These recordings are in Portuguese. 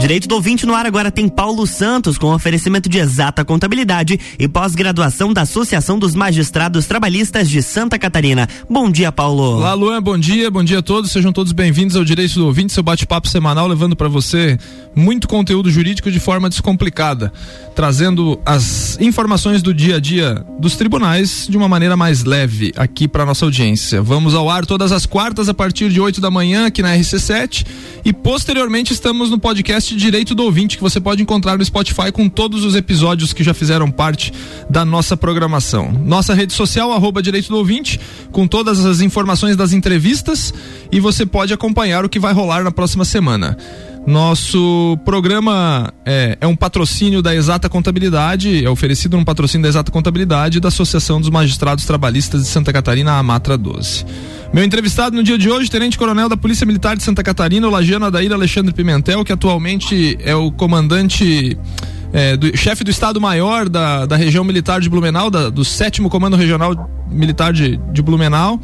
Direito do ouvinte no ar agora tem Paulo Santos com oferecimento de exata contabilidade e pós-graduação da Associação dos Magistrados Trabalhistas de Santa Catarina. Bom dia, Paulo. Olá, Luan, bom dia, bom dia a todos. Sejam todos bem-vindos ao Direito do Ouvinte, seu bate-papo semanal, levando para você muito conteúdo jurídico de forma descomplicada, trazendo as informações do dia a dia dos tribunais de uma maneira mais leve aqui para nossa audiência. Vamos ao ar todas as quartas a partir de 8 da manhã aqui na RC7 e posteriormente estamos no podcast Direito do Ouvinte que você pode encontrar no Spotify com todos os episódios que já fizeram parte da nossa programação. Nossa rede social arroba Direito do Ouvinte com todas as informações das entrevistas e você pode acompanhar o que vai rolar na próxima semana. Nosso programa é, é, um patrocínio da Exata Contabilidade, é oferecido um patrocínio da Exata Contabilidade da Associação dos Magistrados Trabalhistas de Santa Catarina, a Amatra 12. Meu entrevistado no dia de hoje, Tenente Coronel da Polícia Militar de Santa Catarina, o Lagiano Adair Alexandre Pimentel, que atualmente é o comandante. É, do, chefe do Estado-Maior da, da região militar de Blumenau, da, do sétimo Comando Regional Militar de, de Blumenau.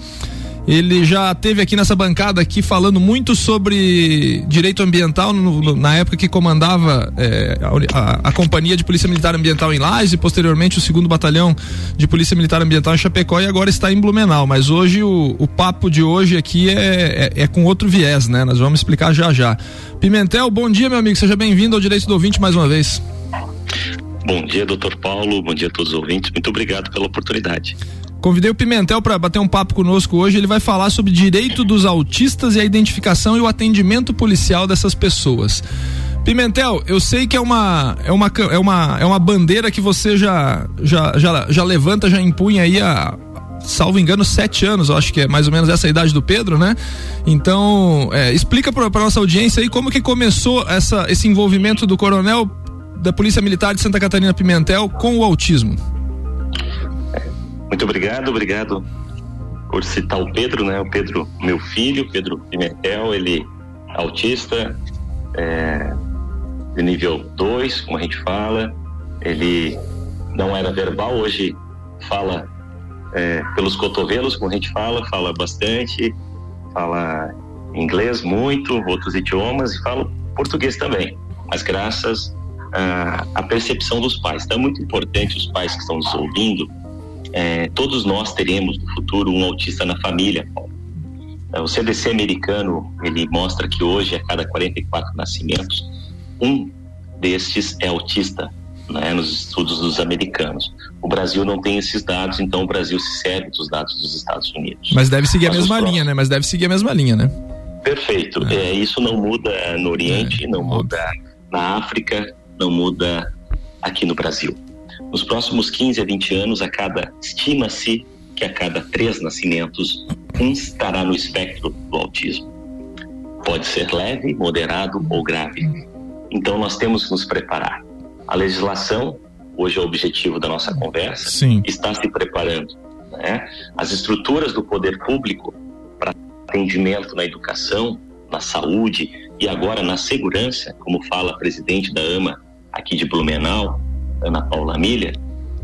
Ele já teve aqui nessa bancada aqui falando muito sobre direito ambiental no, no, na época que comandava é, a, a, Companhia de Polícia Militar Ambiental em Lages e posteriormente o segundo Batalhão de Polícia Militar Ambiental em Chapecó e agora está em Blumenau. Mas hoje o, o papo de hoje aqui é, é, é, com outro viés, né? Nós vamos explicar já já. Pimentel, bom dia, meu amigo. Seja bem-vindo ao Direito do Ouvinte mais uma vez. Bom dia, doutor Paulo. Bom dia a todos os ouvintes. Muito obrigado pela oportunidade. Convidei o Pimentel para bater um papo conosco hoje. Ele vai falar sobre direito dos autistas e a identificação e o atendimento policial dessas pessoas. Pimentel, eu sei que é uma é uma é uma é uma bandeira que você já já já, já levanta, já impunha aí a salvo engano, sete anos, eu acho que é mais ou menos essa idade do Pedro, né? Então, é, explica para nossa audiência aí como que começou essa, esse envolvimento do coronel da Polícia Militar de Santa Catarina Pimentel com o autismo. Muito obrigado, obrigado por citar o Pedro, né? O Pedro, meu filho, Pedro Pimentel, ele é autista, é, de nível 2, como a gente fala. Ele não era verbal, hoje fala é, pelos cotovelos, como a gente fala, fala bastante, fala inglês muito, outros idiomas e fala português também. Mas graças à percepção dos pais. Então é muito importante os pais que estão nos ouvindo é, todos nós teremos no futuro um autista na família. É, o CDC americano ele mostra que hoje a cada 44 nascimentos um destes é autista, né, nos estudos dos americanos. O Brasil não tem esses dados, então o Brasil se serve dos dados dos Estados Unidos. Mas deve seguir Mas a mesma linha, né? Mas deve seguir a mesma linha, né? Perfeito. É. É, isso não muda no Oriente, é, não muda na África, não muda aqui no Brasil. Nos próximos 15 a 20 anos, a cada estima-se que a cada três nascimentos, um estará no espectro do autismo. Pode ser leve, moderado ou grave. Então nós temos que nos preparar. A legislação, hoje é o objetivo da nossa conversa, Sim. está se preparando. Né? As estruturas do poder público para atendimento na educação, na saúde e agora na segurança, como fala a presidente da AMA aqui de Blumenau, Ana Paula Milha,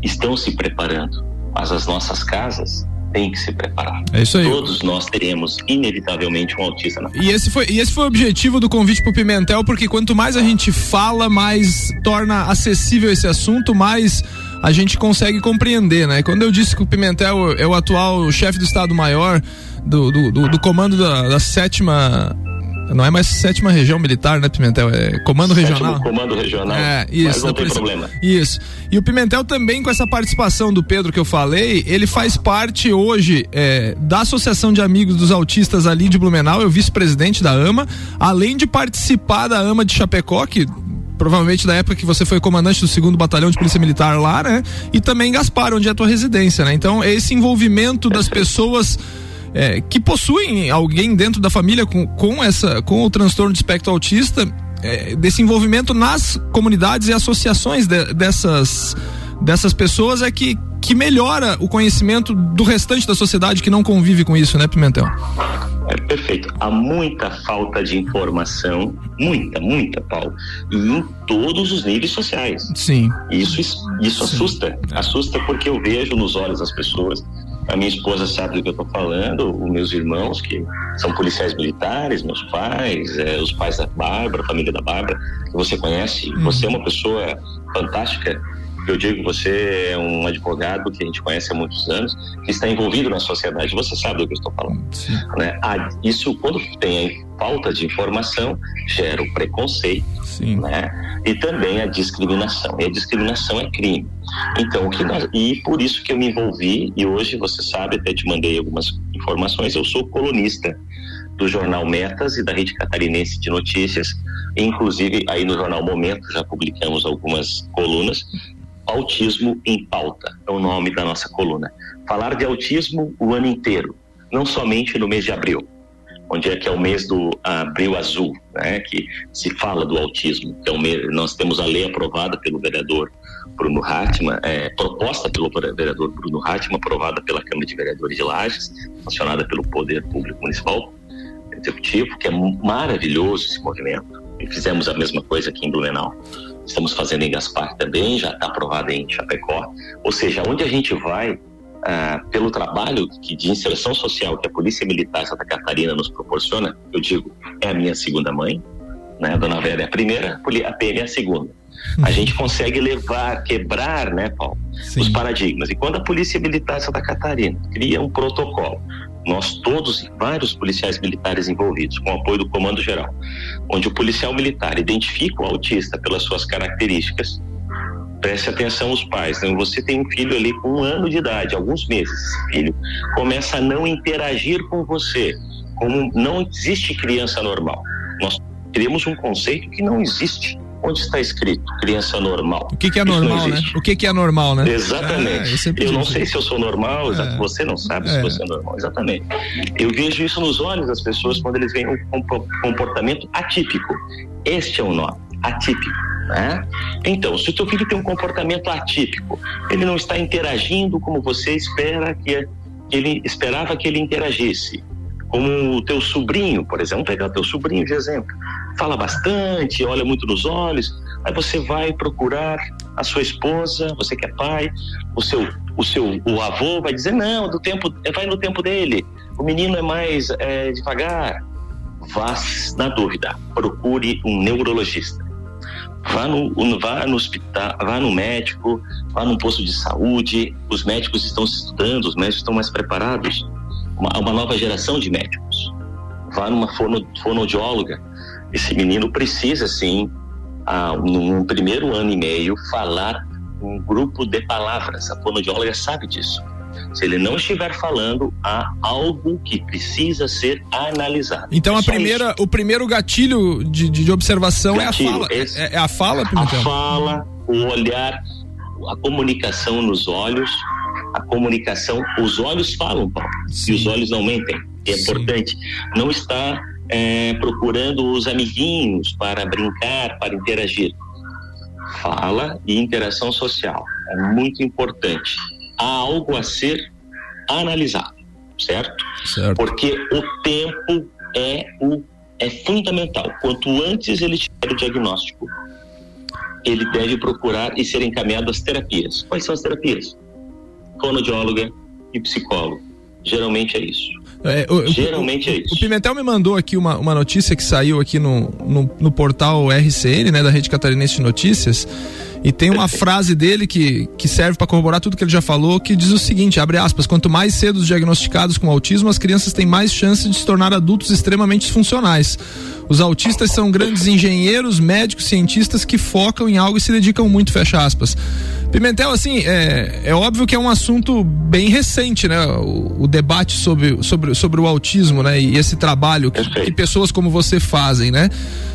estão se preparando, mas as nossas casas têm que se preparar. É isso aí. Todos nós teremos inevitavelmente um autista na E esse foi, e esse foi o objetivo do convite pro Pimentel, porque quanto mais a gente fala, mais torna acessível esse assunto, mais a gente consegue compreender, né? Quando eu disse que o Pimentel é o atual chefe do Estado-Maior do, do, do, do comando da, da sétima não é mais sétima região militar, né, Pimentel? É comando Sétimo regional. Comando regional. É, isso. Mas não tem problema. Isso. E o Pimentel também, com essa participação do Pedro que eu falei, ele faz parte hoje é, da Associação de Amigos dos Autistas ali de Blumenau, é o vice-presidente da AMA, além de participar da AMA de Chapecó, que provavelmente da época que você foi comandante do segundo batalhão de polícia militar lá, né? E também Gaspar, onde é a tua residência, né? Então, esse envolvimento das pessoas é, que possuem alguém dentro da família com, com, essa, com o transtorno de espectro autista, é, desse envolvimento nas comunidades e associações de, dessas, dessas pessoas é que, que melhora o conhecimento do restante da sociedade que não convive com isso, né, Pimentel? É perfeito. Há muita falta de informação, muita, muita, Paulo, e em todos os níveis sociais. Sim. Isso, isso Sim. assusta. Assusta porque eu vejo nos olhos das pessoas A minha esposa sabe do que eu estou falando, os meus irmãos, que são policiais militares, meus pais, é, os pais da Bárbara, a família da Bárbara, que você conhece. Uhum. Você é uma pessoa fantástica. Eu digo, você é um advogado que a gente conhece há muitos anos, que está envolvido na sociedade. Você sabe do que eu estou falando. Né? Ah, isso, quando tem falta de informação, gera o preconceito, Sim. né? E também a discriminação. E a discriminação é crime. Então, o que nós, e por isso que eu me envolvi, e hoje você sabe, até te mandei algumas informações, eu sou colunista do jornal Metas e da Rede Catarinense de Notícias, inclusive aí no jornal Momento já publicamos algumas colunas. Autismo em pauta é o nome da nossa coluna. Falar de autismo o ano inteiro, não somente no mês de abril onde é que é o mês do Abril Azul, né, que se fala do autismo. Mês, nós temos a lei aprovada pelo vereador Bruno Hartmann, é, proposta pelo vereador Bruno Hartmann, aprovada pela Câmara de Vereadores de Lages, sancionada pelo Poder Público Municipal Executivo, que é maravilhoso esse movimento. E fizemos a mesma coisa aqui em Blumenau. Estamos fazendo em Gaspar também, já está aprovada em Chapecó. Ou seja, onde a gente vai, ah, pelo trabalho que, de inserção social que a Polícia Militar Santa Catarina nos proporciona, eu digo, é a minha segunda mãe, né? A Dona Vera é a primeira, a PM é a segunda. A gente consegue levar, quebrar, né, Paulo, Sim. os paradigmas. E quando a Polícia Militar Santa Catarina cria um protocolo, nós todos, vários policiais militares envolvidos, com apoio do Comando Geral, onde o policial militar identifica o autista pelas suas características, preste atenção os pais. Né? Você tem um filho ali com um ano de idade, alguns meses, filho começa a não interagir com você, como não existe criança normal. Nós criamos um conceito que não existe. Onde está escrito criança normal? O que, que é normal, né? O que, que é normal, né? Exatamente. É, eu não sei se eu sou normal, é. você não sabe se é. você é normal, exatamente. Eu vejo isso nos olhos das pessoas quando eles veem um comportamento atípico. Este é o nome, atípico. Né? Então, se o teu filho tem um comportamento atípico, ele não está interagindo como você espera que ele esperava que ele interagisse, como o teu sobrinho, por exemplo, vamos pegar teu sobrinho de exemplo, fala bastante, olha muito nos olhos, aí você vai procurar a sua esposa, você que é pai, o seu, o seu, o avô vai dizer não, do tempo, vai no tempo dele, o menino é mais é, devagar, vá na dúvida, procure um neurologista vá no, vá no hospital, vá no médico, vá num posto de saúde. Os médicos estão estudando, os médicos estão mais preparados. Uma, uma nova geração de médicos. Vá numa fono, fonoaudióloga. Esse menino precisa, sim, a, num primeiro ano e meio, falar um grupo de palavras. A fonoaudióloga sabe disso. Se ele não estiver falando, há algo que precisa ser analisado. Então, a primeira, o primeiro gatilho de, de observação gatilho, é a fala. Esse, é, é, a fala, Pimentel? A fala, o olhar, a comunicação nos olhos, a comunicação. Os olhos falam, Paulo, Sim. e os olhos não mentem. É Sim. importante. Não está é, procurando os amiguinhos para brincar, para interagir. Fala e interação social. É muito importante há algo a ser analisado, certo? certo. Porque o tempo é o é fundamental. Quanto antes ele tiver o diagnóstico, ele deve procurar e ser encaminhado às terapias. Quais são as terapias? Fonoaudióloga e psicólogo. Geralmente é isso. É, o, Geralmente o, é isso. O Pimentel me mandou aqui uma, uma notícia que saiu aqui no, no, no portal RCN, né, da Rede Catarinense de Notícias, e tem uma frase dele que, que serve para corroborar tudo que ele já falou, que diz o seguinte, abre aspas, quanto mais cedo diagnosticados com autismo, as crianças têm mais chance de se tornar adultos extremamente funcionais. Os autistas são grandes engenheiros, médicos, cientistas que focam em algo e se dedicam muito, fecha aspas. Pimentel, assim, é, é óbvio que é um assunto bem recente, né? O, o debate sobre, sobre, sobre o autismo, né? E esse trabalho que, que pessoas como você fazem, né?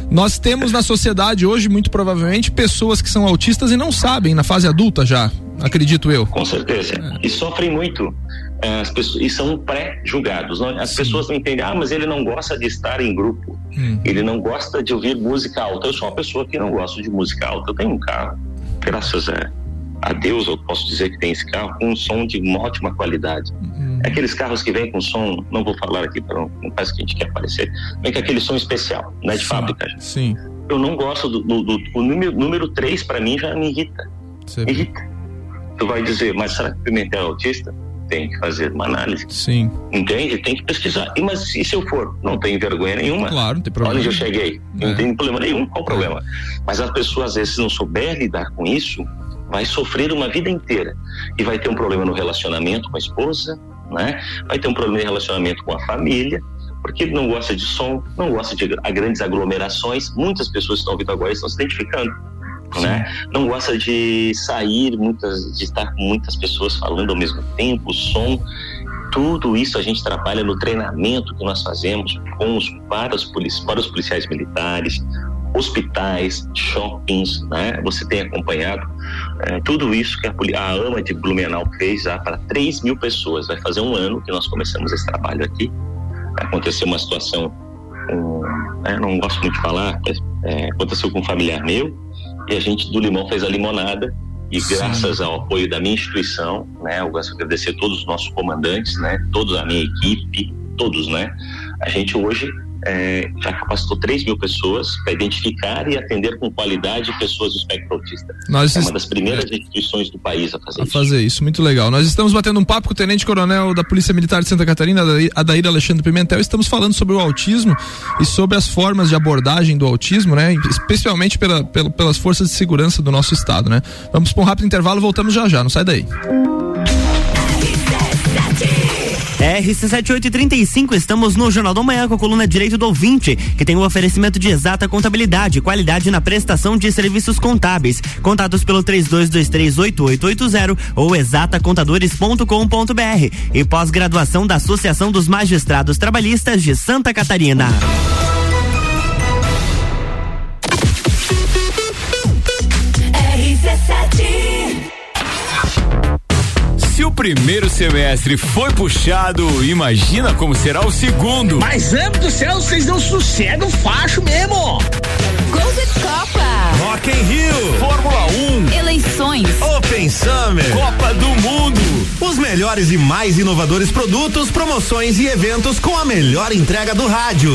Nós temos na sociedade hoje, muito provavelmente, pessoas que são autistas e não sabem, na fase adulta já, acredito eu. Com certeza. É. E sofrem muito. É, as pessoas, e são pré-julgados. As Sim. pessoas não entendem, ah, mas ele não gosta de estar em grupo, hum. ele não gosta de ouvir música alta. Eu sou uma pessoa que não gosta de música alta. Eu tenho um carro, graças a, a Deus, eu posso dizer que tem esse carro com um som de uma ótima qualidade. Hum. Aqueles carros que vêm com som, não vou falar aqui para não, não parece que a gente quer aparecer, vem com aquele som especial, não é de Sim. fábrica. Sim. Eu não gosto do, do, do o número, número 3 para mim já me irrita. Me irrita. Tu vai dizer, mas será que o Pimentel é autista? tem que fazer uma análise. Sim. Entende? Tem que pesquisar. E, mas e se eu for? Não tem vergonha nenhuma. Claro, não tem problema. Olha onde eu cheguei. Não é. tem problema nenhum. Qual o problema? Mas as pessoas, às vezes, se não souber lidar com isso, vai sofrer uma vida inteira. E vai ter um problema no relacionamento com a esposa, né? Vai ter um problema no relacionamento com a família, porque não gosta de som, não gosta de grandes aglomerações. Muitas pessoas que estão ouvindo agora estão se identificando. Né? Não gosta de sair, muitas, de estar com muitas pessoas falando ao mesmo tempo, som. Tudo isso a gente trabalha no treinamento que nós fazemos com os, para, os, para os policiais militares, hospitais, shoppings, né? Você tem acompanhado é, tudo isso que a, a AMA de Blumenau fez já para 3 mil pessoas. Vai fazer um ano que nós começamos esse trabalho aqui. Aconteceu uma situação, um, né? não gosto muito de falar, mas, é, aconteceu com um familiar meu e a gente do Limão fez a limonada e Sim. graças ao apoio da minha instituição, né, eu gosto de agradecer todos os nossos comandantes, né, toda a minha equipe, todos, né, a gente hoje é, já capacitou 3 mil pessoas para identificar e atender com qualidade pessoas do espectro autista. Nós é uma das primeiras é, instituições do país a fazer a isso. fazer isso, muito legal. Nós estamos batendo um papo com o Tenente Coronel da Polícia Militar de Santa Catarina, Adair Alexandre Pimentel. Estamos falando sobre o autismo e sobre as formas de abordagem do autismo, né? Especialmente pela, pela, pelas forças de segurança do nosso estado, né? Vamos para um rápido intervalo, voltamos já já, não sai daí. RC7835, estamos no Jornal da Manhã com a coluna Direito do Ouvinte, que tem o um oferecimento de exata contabilidade, qualidade na prestação de serviços contábeis. Contatos pelo 32238880 ou exatacontadores.com.br e pós-graduação da Associação dos Magistrados Trabalhistas de Santa Catarina. Primeiro semestre foi puxado, imagina como será o segundo. Mas, amo do céu, vocês não sossegam facho mesmo. Gol de Copa. Rock in Rio. Fórmula 1. Eleições. Open Summer. Copa do Mundo. Os melhores e mais inovadores produtos, promoções e eventos com a melhor entrega do rádio.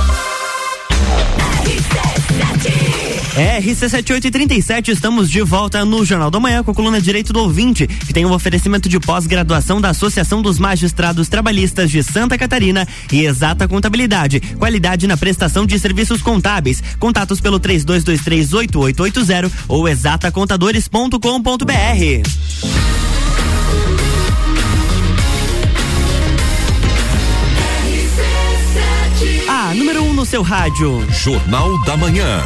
RC7837, estamos de volta no Jornal da Manhã com a coluna Direito do Ouvinte, que tem um oferecimento de pós-graduação da Associação dos Magistrados Trabalhistas de Santa Catarina e Exata Contabilidade, qualidade na prestação de serviços contábeis. Contatos pelo 32238880 ou exatacontadores.com.br. A número 1 um no seu rádio. Jornal da Manhã.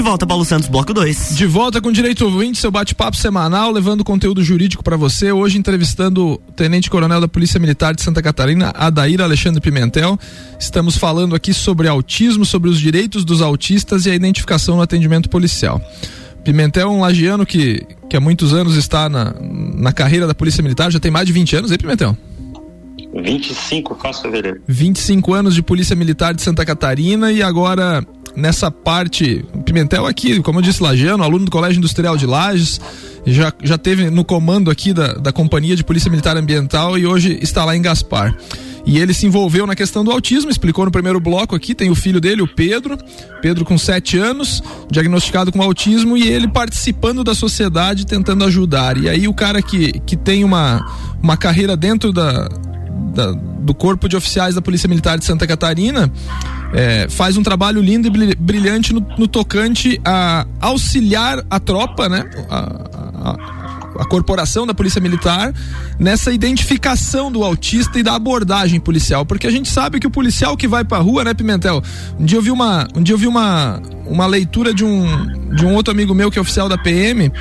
De volta, Paulo Santos, bloco 2. De volta com direito ouvinte, seu bate-papo semanal, levando conteúdo jurídico para você. Hoje entrevistando o Tenente Coronel da Polícia Militar de Santa Catarina, Adair Alexandre Pimentel. Estamos falando aqui sobre autismo, sobre os direitos dos autistas e a identificação no atendimento policial. Pimentel é um lagiano que, que há muitos anos está na, na carreira da Polícia Militar, já tem mais de 20 anos, hein, Pimentel? 25, faço fevereiro. 25 anos de Polícia Militar de Santa Catarina e agora nessa parte, Pimentel aqui, como eu disse, Lagiano, aluno do Colégio Industrial de Lages, já, já teve no comando aqui da, da Companhia de Polícia Militar Ambiental e hoje está lá em Gaspar. E ele se envolveu na questão do autismo, explicou no primeiro bloco aqui, tem o filho dele, o Pedro, Pedro com 7 anos, diagnosticado com autismo e ele participando da sociedade, tentando ajudar. E aí o cara que, que tem uma, uma carreira dentro da, da, do Corpo de Oficiais da Polícia Militar de Santa Catarina é, faz um trabalho lindo e brilhante no, no, tocante a auxiliar a tropa, né? A, a, a, corporação da Polícia Militar nessa identificação do autista e da abordagem policial, porque a gente sabe que o policial que vai pra rua, né, Pimentel? Um dia eu vi uma, um dia eu vi uma, uma leitura de um, de um outro amigo meu que é oficial da PM,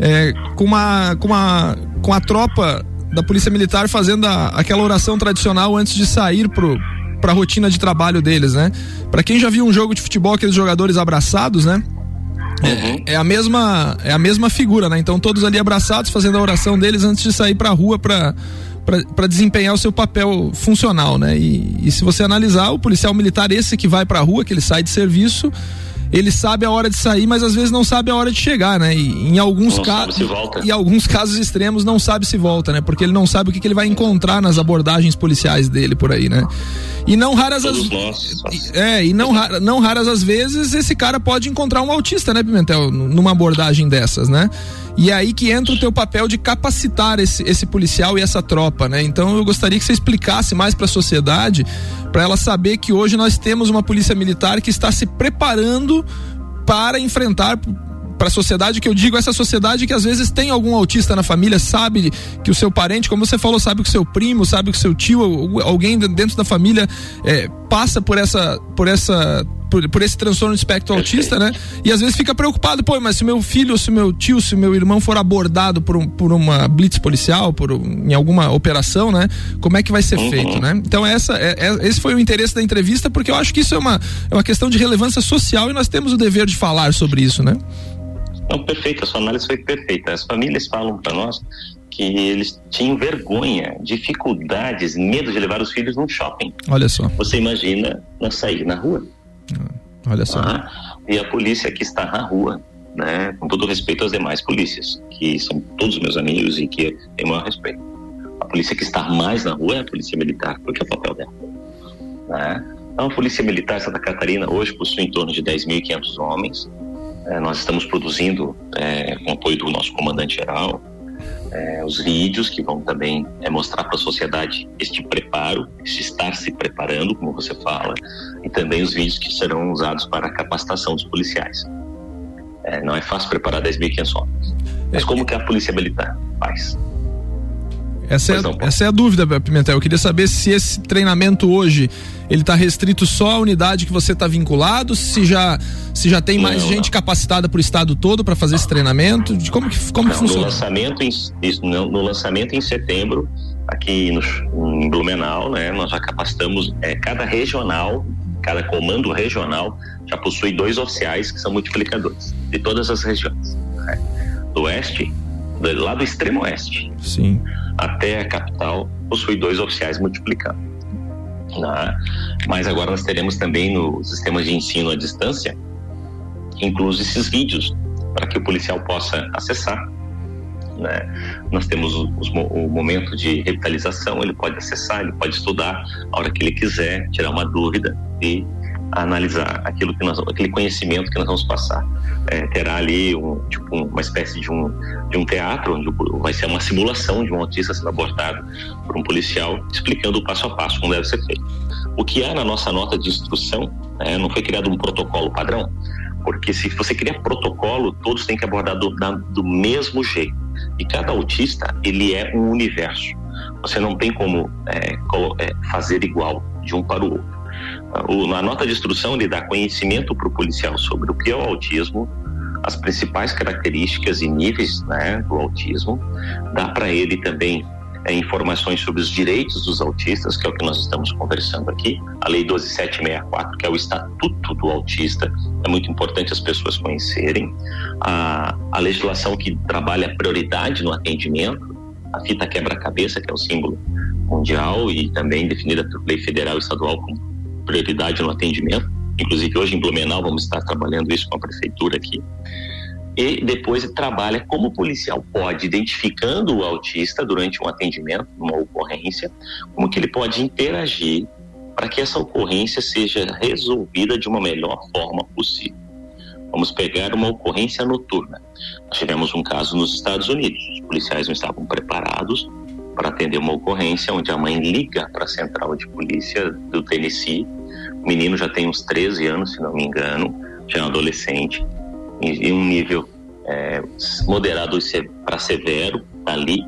é, com uma, com uma, com a tropa da Polícia Militar fazendo a, aquela oração tradicional antes de sair pro para a rotina de trabalho deles, né? Para quem já viu um jogo de futebol aqueles jogadores abraçados, né? Uhum. É, é, a mesma é a mesma figura, né? Então todos ali abraçados fazendo a oração deles antes de sair para a rua para para desempenhar o seu papel funcional, né? E, e, se você analisar o policial militar esse que vai para a rua, que ele sai de serviço, ele sabe a hora de sair, mas às vezes não sabe a hora de chegar, né? E em alguns casos, e alguns casos extremos não sabe se volta, né? Porque ele não sabe o que, que, ele vai encontrar nas abordagens policiais dele por aí, né? E não raras as é, e não, não raras as vezes esse cara pode encontrar um autista, né, Pimentel, numa abordagem dessas, né? E é aí que entra o teu papel de capacitar esse, esse policial e essa tropa, né? Então eu gostaria que você explicasse mais para a sociedade, para ela saber que hoje nós temos uma polícia militar que está se preparando para enfrentar para a sociedade que eu digo essa sociedade que às vezes tem algum autista na família sabe que o seu parente como você falou sabe que o seu primo sabe que o seu tio alguém dentro da família é, passa por essa por essa por, por, esse transtorno de espectro autista, né? E às vezes fica preocupado, pô, mas se meu filho, se meu tio, se meu irmão for abordado por, um, por uma blitz policial, por um, em alguma operação, né? Como é que vai ser uhum. feito, né? Então essa, é, é, esse foi o interesse da entrevista, porque eu acho que isso é uma, é uma questão de relevância social e nós temos o dever de falar sobre isso, né? Não, perfeito, a sua análise foi perfeita. As famílias falam para nós que eles tinham vergonha, dificuldades, medo de levar os filhos num shopping. Olha só. Você imagina nós sair na rua. Olha só. Ah, e a polícia que está na rua, né, com todo respeito às demais polícias, que são todos meus amigos e que têm maior respeito. A polícia que está mais na rua é a polícia militar, porque é o papel dela. Né? Então, a polícia militar Santa Catarina hoje possui em torno de 10.500 homens. É, nós estamos produzindo, é, com apoio do nosso comandante-geral, é, os vídeos que vão também é, mostrar para a sociedade este preparo, este estar se preparando, como você fala, e também os vídeos que serão usados para a capacitação dos policiais. É, não é fácil preparar 10.500 homens. Mas como que a polícia militar faz? Essa é, não, essa é a dúvida, Pimentel. Eu queria saber se esse treinamento hoje ele está restrito só à unidade que você está vinculado, se já se já tem mais não, gente não. capacitada para o estado todo para fazer esse treinamento, de como que como que funciona? No lançamento em, no, lançamento em setembro aqui no, em Blumenau, né, nós já capacitamos é, cada regional, cada comando regional já possui dois oficiais que são multiplicadores de todas as regiões, né? do oeste, lá do extremo oeste. Sim até a capital possui dois oficiais multiplicando. Né? Mas agora nós teremos também no sistema de ensino à distância incluso esses vídeos para que o policial possa acessar. Né? Nós temos os, o momento de revitalização, ele pode acessar, ele pode estudar a hora que ele quiser, tirar uma dúvida e analisar aquilo que nós, aquele conhecimento que nós vamos passar. É, terá ali um, tipo, uma espécie de um, de um teatro, onde vai ser uma simulação de um autista sendo abordado por um policial, explicando o passo a passo como deve ser feito. O que há na nossa nota de instrução, né, não foi criado um protocolo padrão, porque se você cria protocolo, todos têm que abordar do, da, do mesmo jeito. E cada autista, ele é um universo. Você não tem como é, é fazer igual de um para o outro. O, a nota de instrução ele dá conhecimento para o policial sobre o que é o autismo, as principais características e níveis né, do autismo, dá para ele também é, informações sobre os direitos dos autistas, que é o que nós estamos conversando aqui, a Lei 12764, que é o Estatuto do Autista, é muito importante as pessoas conhecerem, a, a legislação que trabalha a prioridade no atendimento, a fita quebra-cabeça, que é o símbolo mundial e também definida por lei federal e estadual como prioridade no atendimento. Inclusive, hoje em Blumenau, vamos estar trabalhando isso com a prefeitura aqui. e depois trabalha como o policial pode, identificando o autista durante um atendimento, uma ocorrência, como que ele pode interagir para que essa ocorrência seja resolvida de uma melhor forma possível. Vamos pegar uma ocorrência noturna. Nós tivemos um caso nos Estados Unidos. Os policiais não estavam preparados para atender uma ocorrência onde a mãe liga para a central de polícia do Tennessee. O menino já tem uns 13 anos, se não me engano, já é um adolescente, em, um nível é, moderado para severo ali.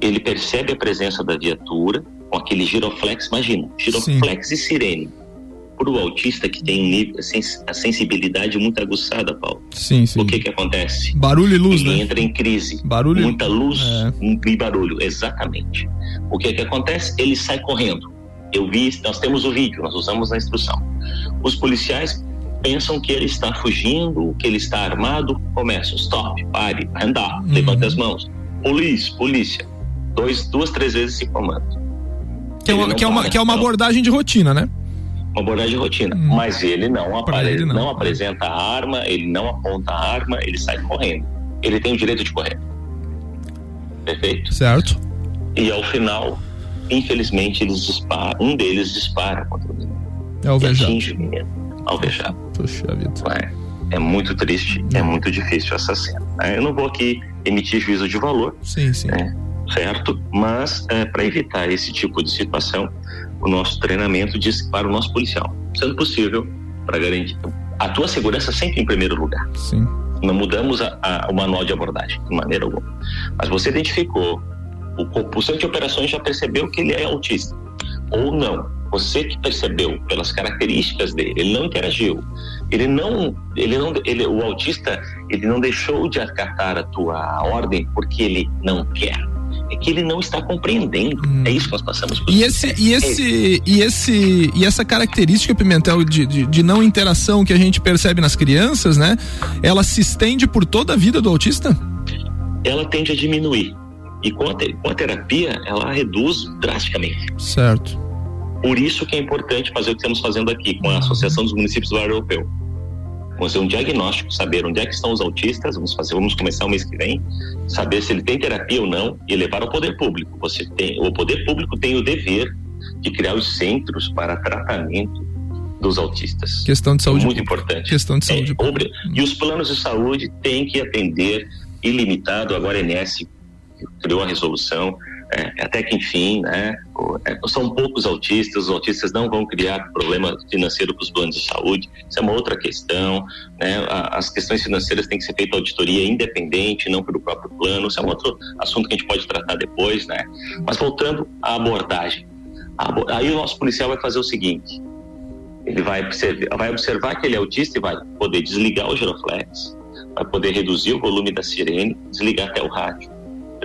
Ele percebe a presença da viatura com aquele giroflex, imagina, giroflex Sim. e sirene para o autista que tem um nível, a sensibilidade muito aguçada, Paulo. Sim, sim. O que que acontece? Barulho e luz, Ele né? entra em crise. Barulho. Muita luz é. e barulho, exatamente. O que que acontece? Ele sai correndo. Eu vi, nós temos o vídeo, nós usamos na instrução. Os policiais pensam que ele está fugindo, que ele está armado, começam, stop, pare, hand up, uhum. levanta as mãos. Polícia, polícia. Dois, duas, três vezes esse comando. Que é, uma, que, é uma, que é uma abordagem de rotina, né? Uma abordagem de rotina. Hum. Mas ele não, apare ele não. não apresenta a arma, ele não aponta a arma, ele sai correndo. Ele tem o direito de correr. Perfeito? Certo. E ao final, infelizmente, eles disparam, um deles dispara contra o menino. É alvejado. atinge o menino. Alvejado. Puxa vida. É, é muito triste, é muito difícil essa cena. Né? Eu não vou aqui emitir juízo de valor. Sim, sim. Né? Certo? Mas é, para evitar esse tipo de situação, o nosso treinamento diz para o nosso policial, sendo possível, para garantir a tua segurança sempre em primeiro lugar. Sim. Não mudamos a, a, o manual de abordagem, de maneira alguma. Mas você identificou, o, o centro de operações já percebeu que ele é autista, ou não. Você que percebeu pelas características dele, ele não interagiu, ele não, ele não, ele, o autista, ele não deixou de acatar a tua ordem porque ele não quer é que ele não está compreendendo. Hum. É isso que nós passamos por e esse E esse, é. e esse e essa característica, Pimentel, de, de, de, não interação que a gente percebe nas crianças, né? Ela se estende por toda a vida do autista? Ela tende a diminuir. E com a, com a terapia, ela reduz drasticamente. Certo. Por isso que é importante fazer o que estamos fazendo aqui com a Associação dos Municípios do Área Europeu fazer um diagnóstico, saber onde é que estão os autistas, vamos fazer, vamos começar o mês que vem, saber se ele tem terapia ou não e levar ao poder público. Você tem, o poder público tem o dever de criar os centros para tratamento dos autistas. Questão de saúde. Muito importante. Questão de saúde. É, e os planos de saúde têm que atender ilimitado. Agora a ENS criou a resolução é, até que enfim, né, é, são poucos autistas, os autistas não vão criar problema financeiro para os planos de saúde, isso é uma outra questão, né, as questões financeiras têm que ser feita auditoria independente, não pelo próprio plano, isso é um outro assunto que a gente pode tratar depois, né, mas voltando à abordagem, aí o nosso policial vai fazer o seguinte, ele vai observar, vai observar que ele é autista e vai poder desligar o giroflex, vai poder reduzir o volume da sirene, desligar até o rádio,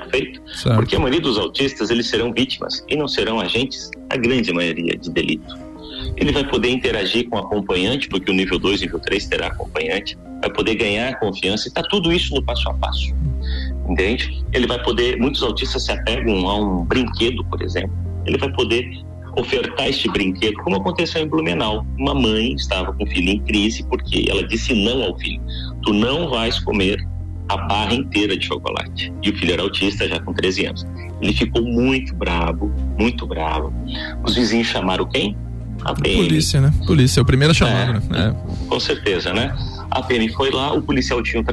perfeito? Certo. Porque a maioria dos autistas, eles serão vítimas e não serão agentes, a grande maioria, de delito. Ele vai poder interagir com o acompanhante, porque o nível 2 e nível 3 terá acompanhante, vai poder ganhar confiança e está tudo isso no passo a passo. Entende? Ele vai poder, muitos autistas se apegam a um brinquedo, por exemplo, ele vai poder ofertar este brinquedo, como aconteceu em Blumenau. Uma mãe estava com o filho em crise porque ela disse não ao filho: Tu não vais comer a barra inteira de chocolate. E o filho era autista já com 13 anos. Ele ficou muito bravo, muito bravo. Os vizinhos chamaram quem? A PM. Polícia, né? Polícia, é o primeiro chamado, é, né? É. Com certeza, né? A PM foi lá, o policial tinha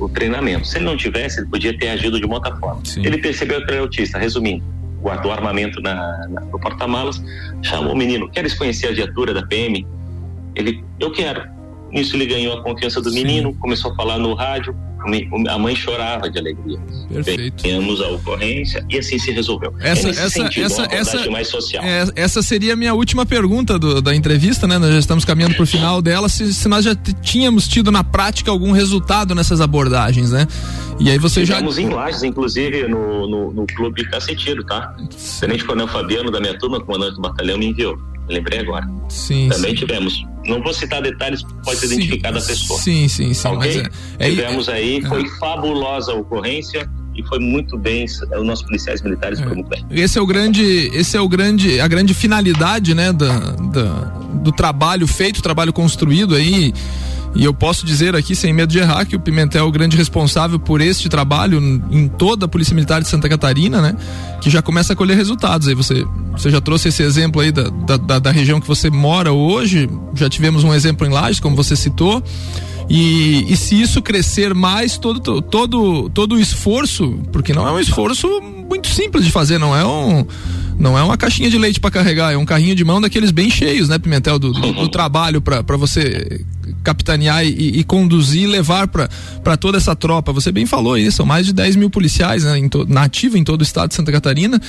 o, treinamento. Se ele não tivesse, ele podia ter agido de uma outra forma. Sim. Ele percebeu que era autista, resumindo, guardou armamento na, na no porta-malas, chamou o menino, queres conhecer a viatura da PM? Ele, eu quero. Nisso ele ganhou a confiança do Sim. menino, começou a falar no rádio, a mãe chorava de alegria. Perfeito. Temos a ocorrência e assim se resolveu. Essa, é essa, sentido, essa, essa, mais social. É, essa seria a minha última pergunta do, da entrevista, né? Nós já estamos caminhando para o final dela. Se, se, nós já tínhamos tido na prática algum resultado nessas abordagens, né? E aí você Tivemos já. em Lages, inclusive, no, no, no clube Cacetiro, tá? Tenente Coronel Fabiano, da minha turma, comandante do batalhão, me enviou. Lembrei agora. Sim. Também sim. tivemos. Não vou citar detalhes, pode ser identificada a pessoa. Sim, sim, sim. Okay? É, é, tivemos aí, é, foi fabulosa a ocorrência e foi muito bem, os nossos policiais militares é. foram muito bem. Esse é o grande, esse é o grande, a grande finalidade, né, da, da do trabalho feito, trabalho construído aí. E eu posso dizer aqui, sem medo de errar, que o Pimentel é o grande responsável por este trabalho em toda a Polícia Militar de Santa Catarina, né? Que já começa a colher resultados. Aí você, você já trouxe esse exemplo aí da, da, da região que você mora hoje. Já tivemos um exemplo em Lages, como você citou. E, e se isso crescer mais, todo, todo, todo o esforço, porque não é um esforço muito simples de fazer, não é um. Não é uma caixinha de leite para carregar, é um carrinho de mão daqueles bem cheios, né, Pimentel? Do, do, do trabalho para você capitanear e, e conduzir e levar para toda essa tropa. Você bem falou isso, são mais de 10 mil policiais né, em to, em todo o estado de Santa Catarina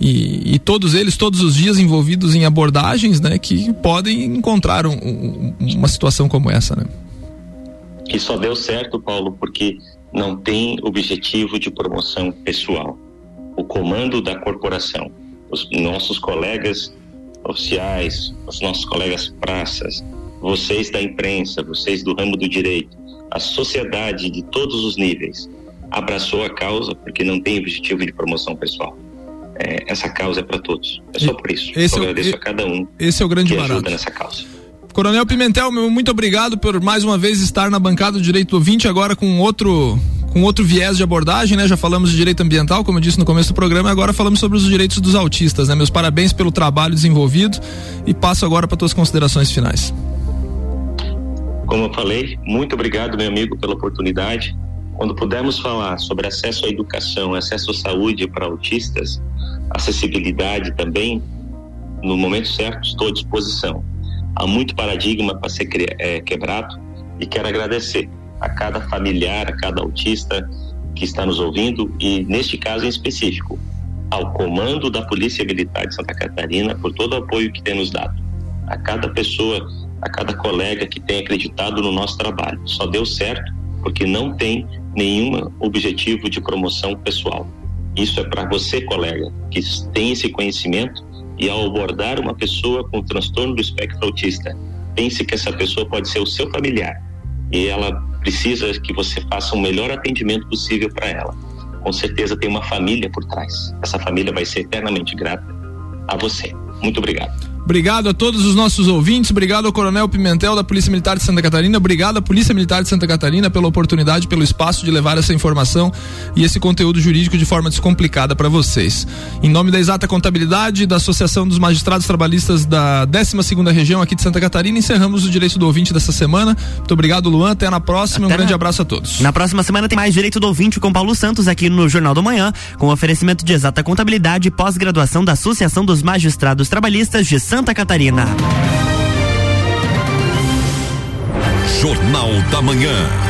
e, e, todos eles, todos os dias envolvidos em abordagens né, que podem encontrar um, um, uma situação como essa. Né? Que só deu certo, Paulo, porque não tem objetivo de promoção pessoal. O comando da corporação, os nossos colegas oficiais, os nossos colegas praças, vocês da imprensa, vocês do ramo do direito, a sociedade de todos os níveis abraçou a causa porque não tem objetivo de promoção pessoal. É, essa causa é para todos. É só por isso. Esse Eu é agradeço é, a cada um esse é o grande que barato. ajuda nessa causa. Coronel Pimentel, muito obrigado por mais uma vez estar na bancada do Direito Ouvinte, agora com outro com outro viés de abordagem, né? Já falamos de direito ambiental, como eu disse no começo do programa, e agora falamos sobre os direitos dos autistas, né? Meus parabéns pelo trabalho desenvolvido e passo agora para tuas considerações finais. Como eu falei, muito obrigado, meu amigo, pela oportunidade. Quando pudermos falar sobre acesso à educação, acesso à saúde para autistas, acessibilidade também, no momento certo, estou à disposição há muito paradigma para ser é, quebrado e quero agradecer a cada familiar, a cada autista que está nos ouvindo e, neste caso em específico, ao comando da Polícia Militar de Santa Catarina por todo o apoio que tem nos dado. A cada pessoa, a cada colega que tem acreditado no nosso trabalho. Só deu certo porque não tem nenhum objetivo de promoção pessoal. Isso é para você, colega, que tem esse conhecimento e ao abordar uma pessoa com transtorno do espectro autista, pense que essa pessoa pode ser o seu familiar e ela precisa que você faça o melhor atendimento possível para ela. Com certeza tem uma família por trás. Essa família vai ser eternamente grata a você. Muito obrigado. Obrigado a todos os nossos ouvintes, obrigado ao Coronel Pimentel da Polícia Militar de Santa Catarina, obrigado à Polícia Militar de Santa Catarina pela oportunidade, pelo espaço de levar essa informação e esse conteúdo jurídico de forma descomplicada para vocês. Em nome da Exata Contabilidade, da Associação dos Magistrados Trabalhistas da 12 segunda Região aqui de Santa Catarina, encerramos o direito do ouvinte dessa semana. Muito obrigado, Luan, até na próxima, até um grande abraço a todos. Na próxima semana tem mais direito do ouvinte com Paulo Santos aqui no Jornal do Manhã, com oferecimento de Exata Contabilidade e pós-graduação da Associação dos Magistrados Trabalhistas de Santa Catarina. Jornal da Manhã.